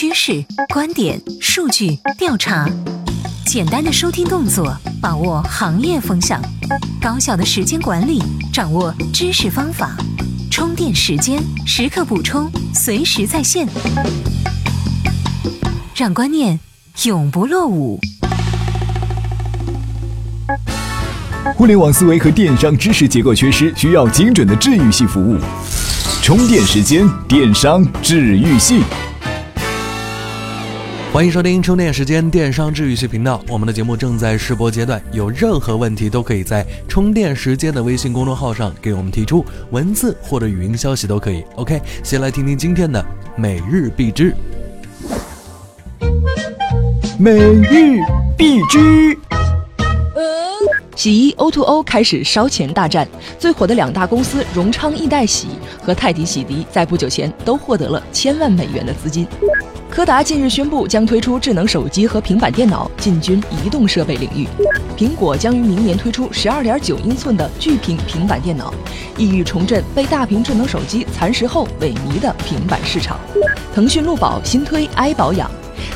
趋势、观点、数据、调查，简单的收听动作，把握行业风向；高效的时间管理，掌握知识方法。充电时间，时刻补充，随时在线，让观念永不落伍。互联网思维和电商知识结构缺失，需要精准的治愈系服务。充电时间，电商治愈系。欢迎收听充电时间电商治愈系频道，我们的节目正在试播阶段，有任何问题都可以在充电时间的微信公众号上给我们提出，文字或者语音消息都可以。OK，先来听听今天的每日必知。每日必知。洗衣 O2O 开始烧钱大战，最火的两大公司荣昌易代洗和泰迪洗涤在不久前都获得了千万美元的资金。柯达近日宣布将推出智能手机和平板电脑，进军移动设备领域。苹果将于明年推出十二点九英寸的巨屏平板电脑，意欲重振被大屏智能手机蚕食后萎靡的平板市场。腾讯路宝新推 i 保养，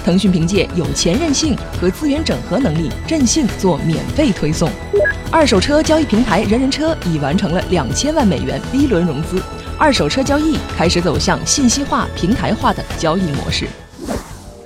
腾讯凭借有钱任性和资源整合能力，任性做免费推送。二手车交易平台人人车已完成了两千万美元 B 轮融资，二手车交易开始走向信息化、平台化的交易模式。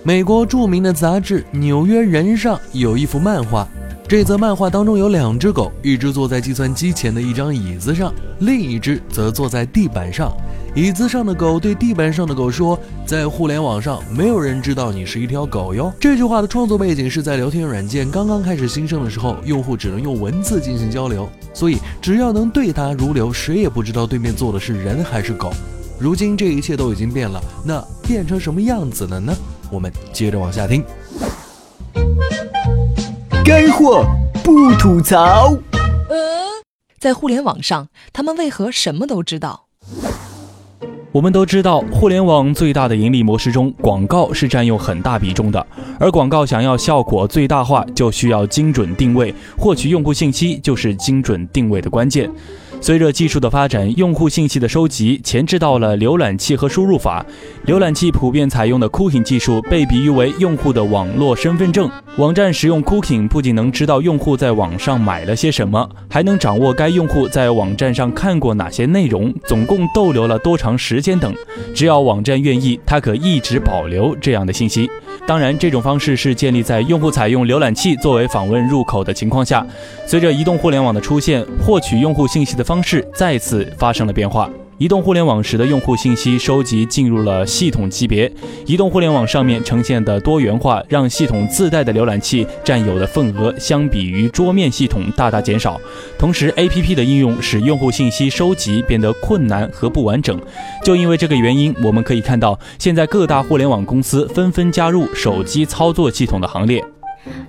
美国著名的杂志《纽约人》上有一幅漫画，这则漫画当中有两只狗，一只坐在计算机前的一张椅子上，另一只则坐在地板上。椅子上的狗对地板上的狗说：“在互联网上，没有人知道你是一条狗哟。”这句话的创作背景是在聊天软件刚刚开始兴盛的时候，用户只能用文字进行交流，所以只要能对答如流，谁也不知道对面坐的是人还是狗。如今这一切都已经变了，那变成什么样子了呢？我们接着往下听。干货不吐槽。在互联网上，他们为何什么都知道？我们都知道，互联网最大的盈利模式中，广告是占用很大比重的。而广告想要效果最大化，就需要精准定位，获取用户信息就是精准定位的关键。随着技术的发展，用户信息的收集前置到了浏览器和输入法。浏览器普遍采用的 cooking 技术被比喻为用户的网络身份证。网站使用 cooking 不仅能知道用户在网上买了些什么，还能掌握该用户在网站上看过哪些内容，总共逗留了多长时间等。只要网站愿意，它可一直保留这样的信息。当然，这种方式是建立在用户采用浏览器作为访问入口的情况下。随着移动互联网的出现，获取用户信息的方式再次发生了变化。移动互联网使得用户信息收集进入了系统级别。移动互联网上面呈现的多元化，让系统自带的浏览器占有的份额相比于桌面系统大大减少。同时，APP 的应用使用户信息收集变得困难和不完整。就因为这个原因，我们可以看到，现在各大互联网公司纷纷加入手机操作系统的行列。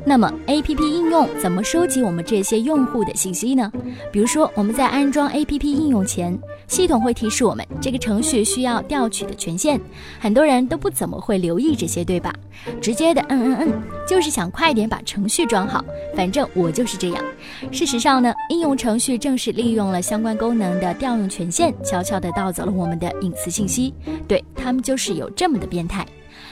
那么，A P P 应用怎么收集我们这些用户的信息呢？比如说，我们在安装 A P P 应用前，系统会提示我们这个程序需要调取的权限。很多人都不怎么会留意这些，对吧？直接的嗯嗯嗯，就是想快点把程序装好。反正我就是这样。事实上呢，应用程序正是利用了相关功能的调用权限，悄悄地盗走了我们的隐私信息。对他们就是有这么的变态。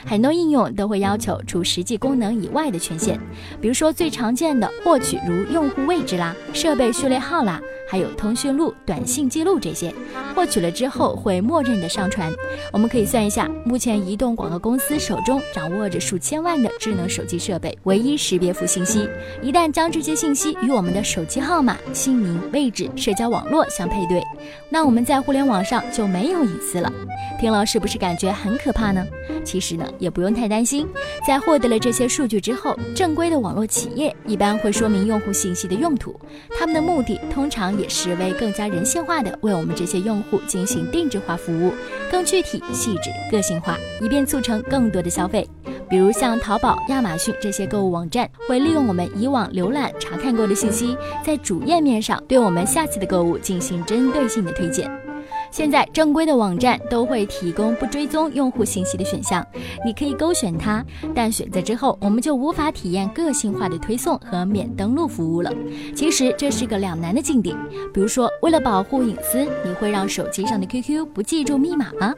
很多应用都会要求除实际功能以外的权限，比如说最常见的获取如用户位置啦、设备序列号啦。还有通讯录、短信记录这些，获取了之后会默认的上传。我们可以算一下，目前移动广告公司手中掌握着数千万的智能手机设备，唯一识别符信息。一旦将这些信息与我们的手机号码、姓名、位置、社交网络相配对，那我们在互联网上就没有隐私了。听了是不是感觉很可怕呢？其实也不用太担心。在获得了这些数据之后，正规的网络企业一般会说明用户信息的用途，他们的目的通常。也是为更加人性化的为我们这些用户进行定制化服务，更具体、细致、个性化，以便促成更多的消费。比如像淘宝、亚马逊这些购物网站，会利用我们以往浏览、查看过的信息，在主页面上对我们下次的购物进行针对性的推荐。现在正规的网站都会提供不追踪用户信息的选项，你可以勾选它，但选择之后我们就无法体验个性化的推送和免登录服务了。其实这是个两难的境地。比如说，为了保护隐私，你会让手机上的 QQ 不记住密码吗？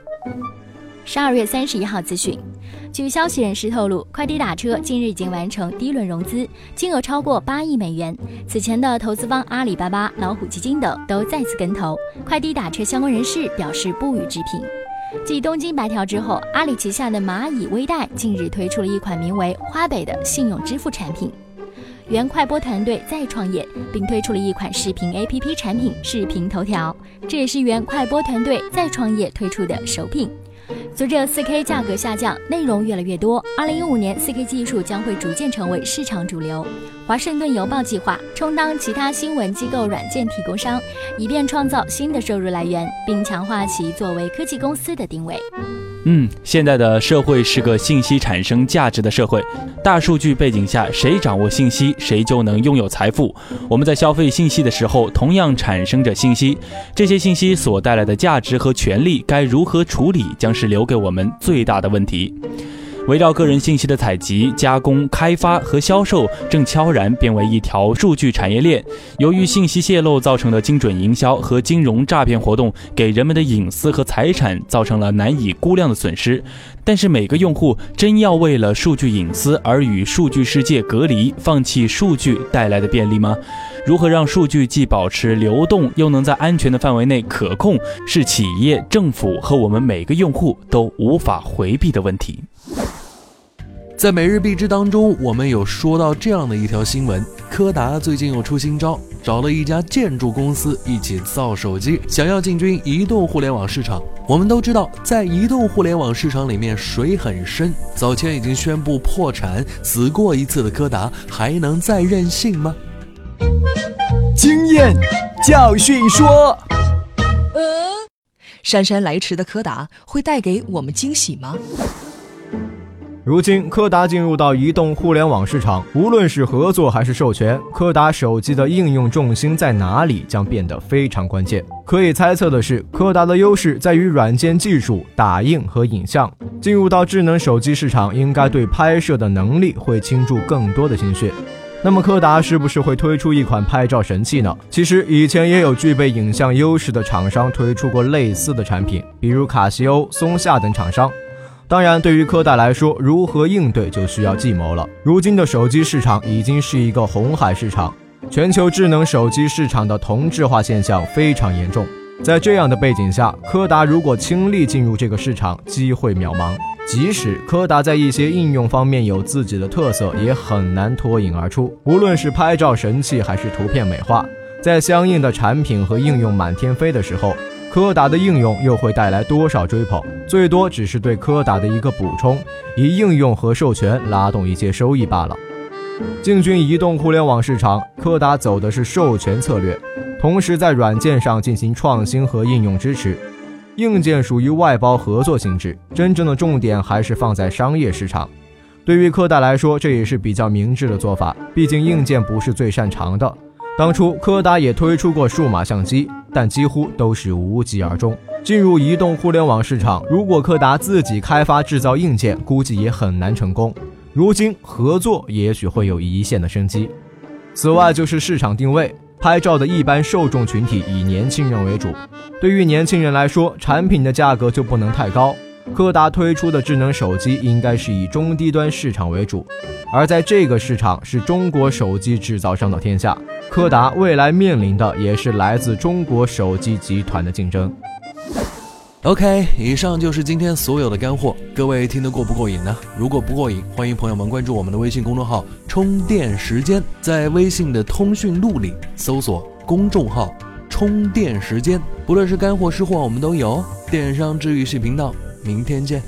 十二月三十一号资讯，据消息人士透露，快滴打车近日已经完成第一轮融资，金额超过八亿美元。此前的投资方阿里巴巴、老虎基金等都再次跟投。快滴打车相关人士表示不予置评。继东京白条之后，阿里旗下的蚂蚁微贷近日推出了一款名为“花呗”的信用支付产品。原快播团队再创业，并推出了一款视频 APP 产品——视频头条，这也是原快播团队再创业推出的首品。随着 4K 价格下降，内容越来越多，2015年 4K 技术将会逐渐成为市场主流。华盛顿邮报计划充当其他新闻机构软件提供商，以便创造新的收入来源，并强化其作为科技公司的定位。嗯，现在的社会是个信息产生价值的社会，大数据背景下，谁掌握信息，谁就能拥有财富。我们在消费信息的时候，同样产生着信息，这些信息所带来的价值和权利该如何处理，将是留给我们最大的问题。围绕个人信息的采集、加工、开发和销售，正悄然变为一条数据产业链。由于信息泄露造成的精准营销和金融诈骗活动，给人们的隐私和财产造成了难以估量的损失。但是，每个用户真要为了数据隐私而与数据世界隔离，放弃数据带来的便利吗？如何让数据既保持流动，又能在安全的范围内可控，是企业、政府和我们每个用户都无法回避的问题。在每日必知当中，我们有说到这样的一条新闻：柯达最近又出新招，找了一家建筑公司一起造手机，想要进军移动互联网市场。我们都知道，在移动互联网市场里面水很深，早前已经宣布破产、死过一次的柯达，还能再任性吗？经验教训说，姗姗来迟的柯达会带给我们惊喜吗？如今，柯达进入到移动互联网市场，无论是合作还是授权，柯达手机的应用重心在哪里将变得非常关键。可以猜测的是，柯达的优势在于软件技术、打印和影像。进入到智能手机市场，应该对拍摄的能力会倾注更多的心血。那么，柯达是不是会推出一款拍照神器呢？其实，以前也有具备影像优势的厂商推出过类似的产品，比如卡西欧、松下等厂商。当然，对于柯达来说，如何应对就需要计谋了。如今的手机市场已经是一个红海市场，全球智能手机市场的同质化现象非常严重。在这样的背景下，柯达如果倾力进入这个市场，机会渺茫。即使柯达在一些应用方面有自己的特色，也很难脱颖而出。无论是拍照神器还是图片美化，在相应的产品和应用满天飞的时候。柯达的应用又会带来多少追捧？最多只是对柯达的一个补充，以应用和授权拉动一些收益罢了。进军移动互联网市场，柯达走的是授权策略，同时在软件上进行创新和应用支持，硬件属于外包合作性质，真正的重点还是放在商业市场。对于柯达来说，这也是比较明智的做法，毕竟硬件不是最擅长的。当初柯达也推出过数码相机，但几乎都是无疾而终。进入移动互联网市场，如果柯达自己开发制造硬件，估计也很难成功。如今合作也许会有一线的生机。此外就是市场定位，拍照的一般受众群体以年轻人为主。对于年轻人来说，产品的价格就不能太高。柯达推出的智能手机应该是以中低端市场为主，而在这个市场是中国手机制造商的天下。柯达未来面临的也是来自中国手机集团的竞争。OK，以上就是今天所有的干货，各位听得过不过瘾呢？如果不过瘾，欢迎朋友们关注我们的微信公众号“充电时间”，在微信的通讯录里搜索公众号“充电时间”，不论是干货湿货，我们都有。电商治愈系频道，明天见。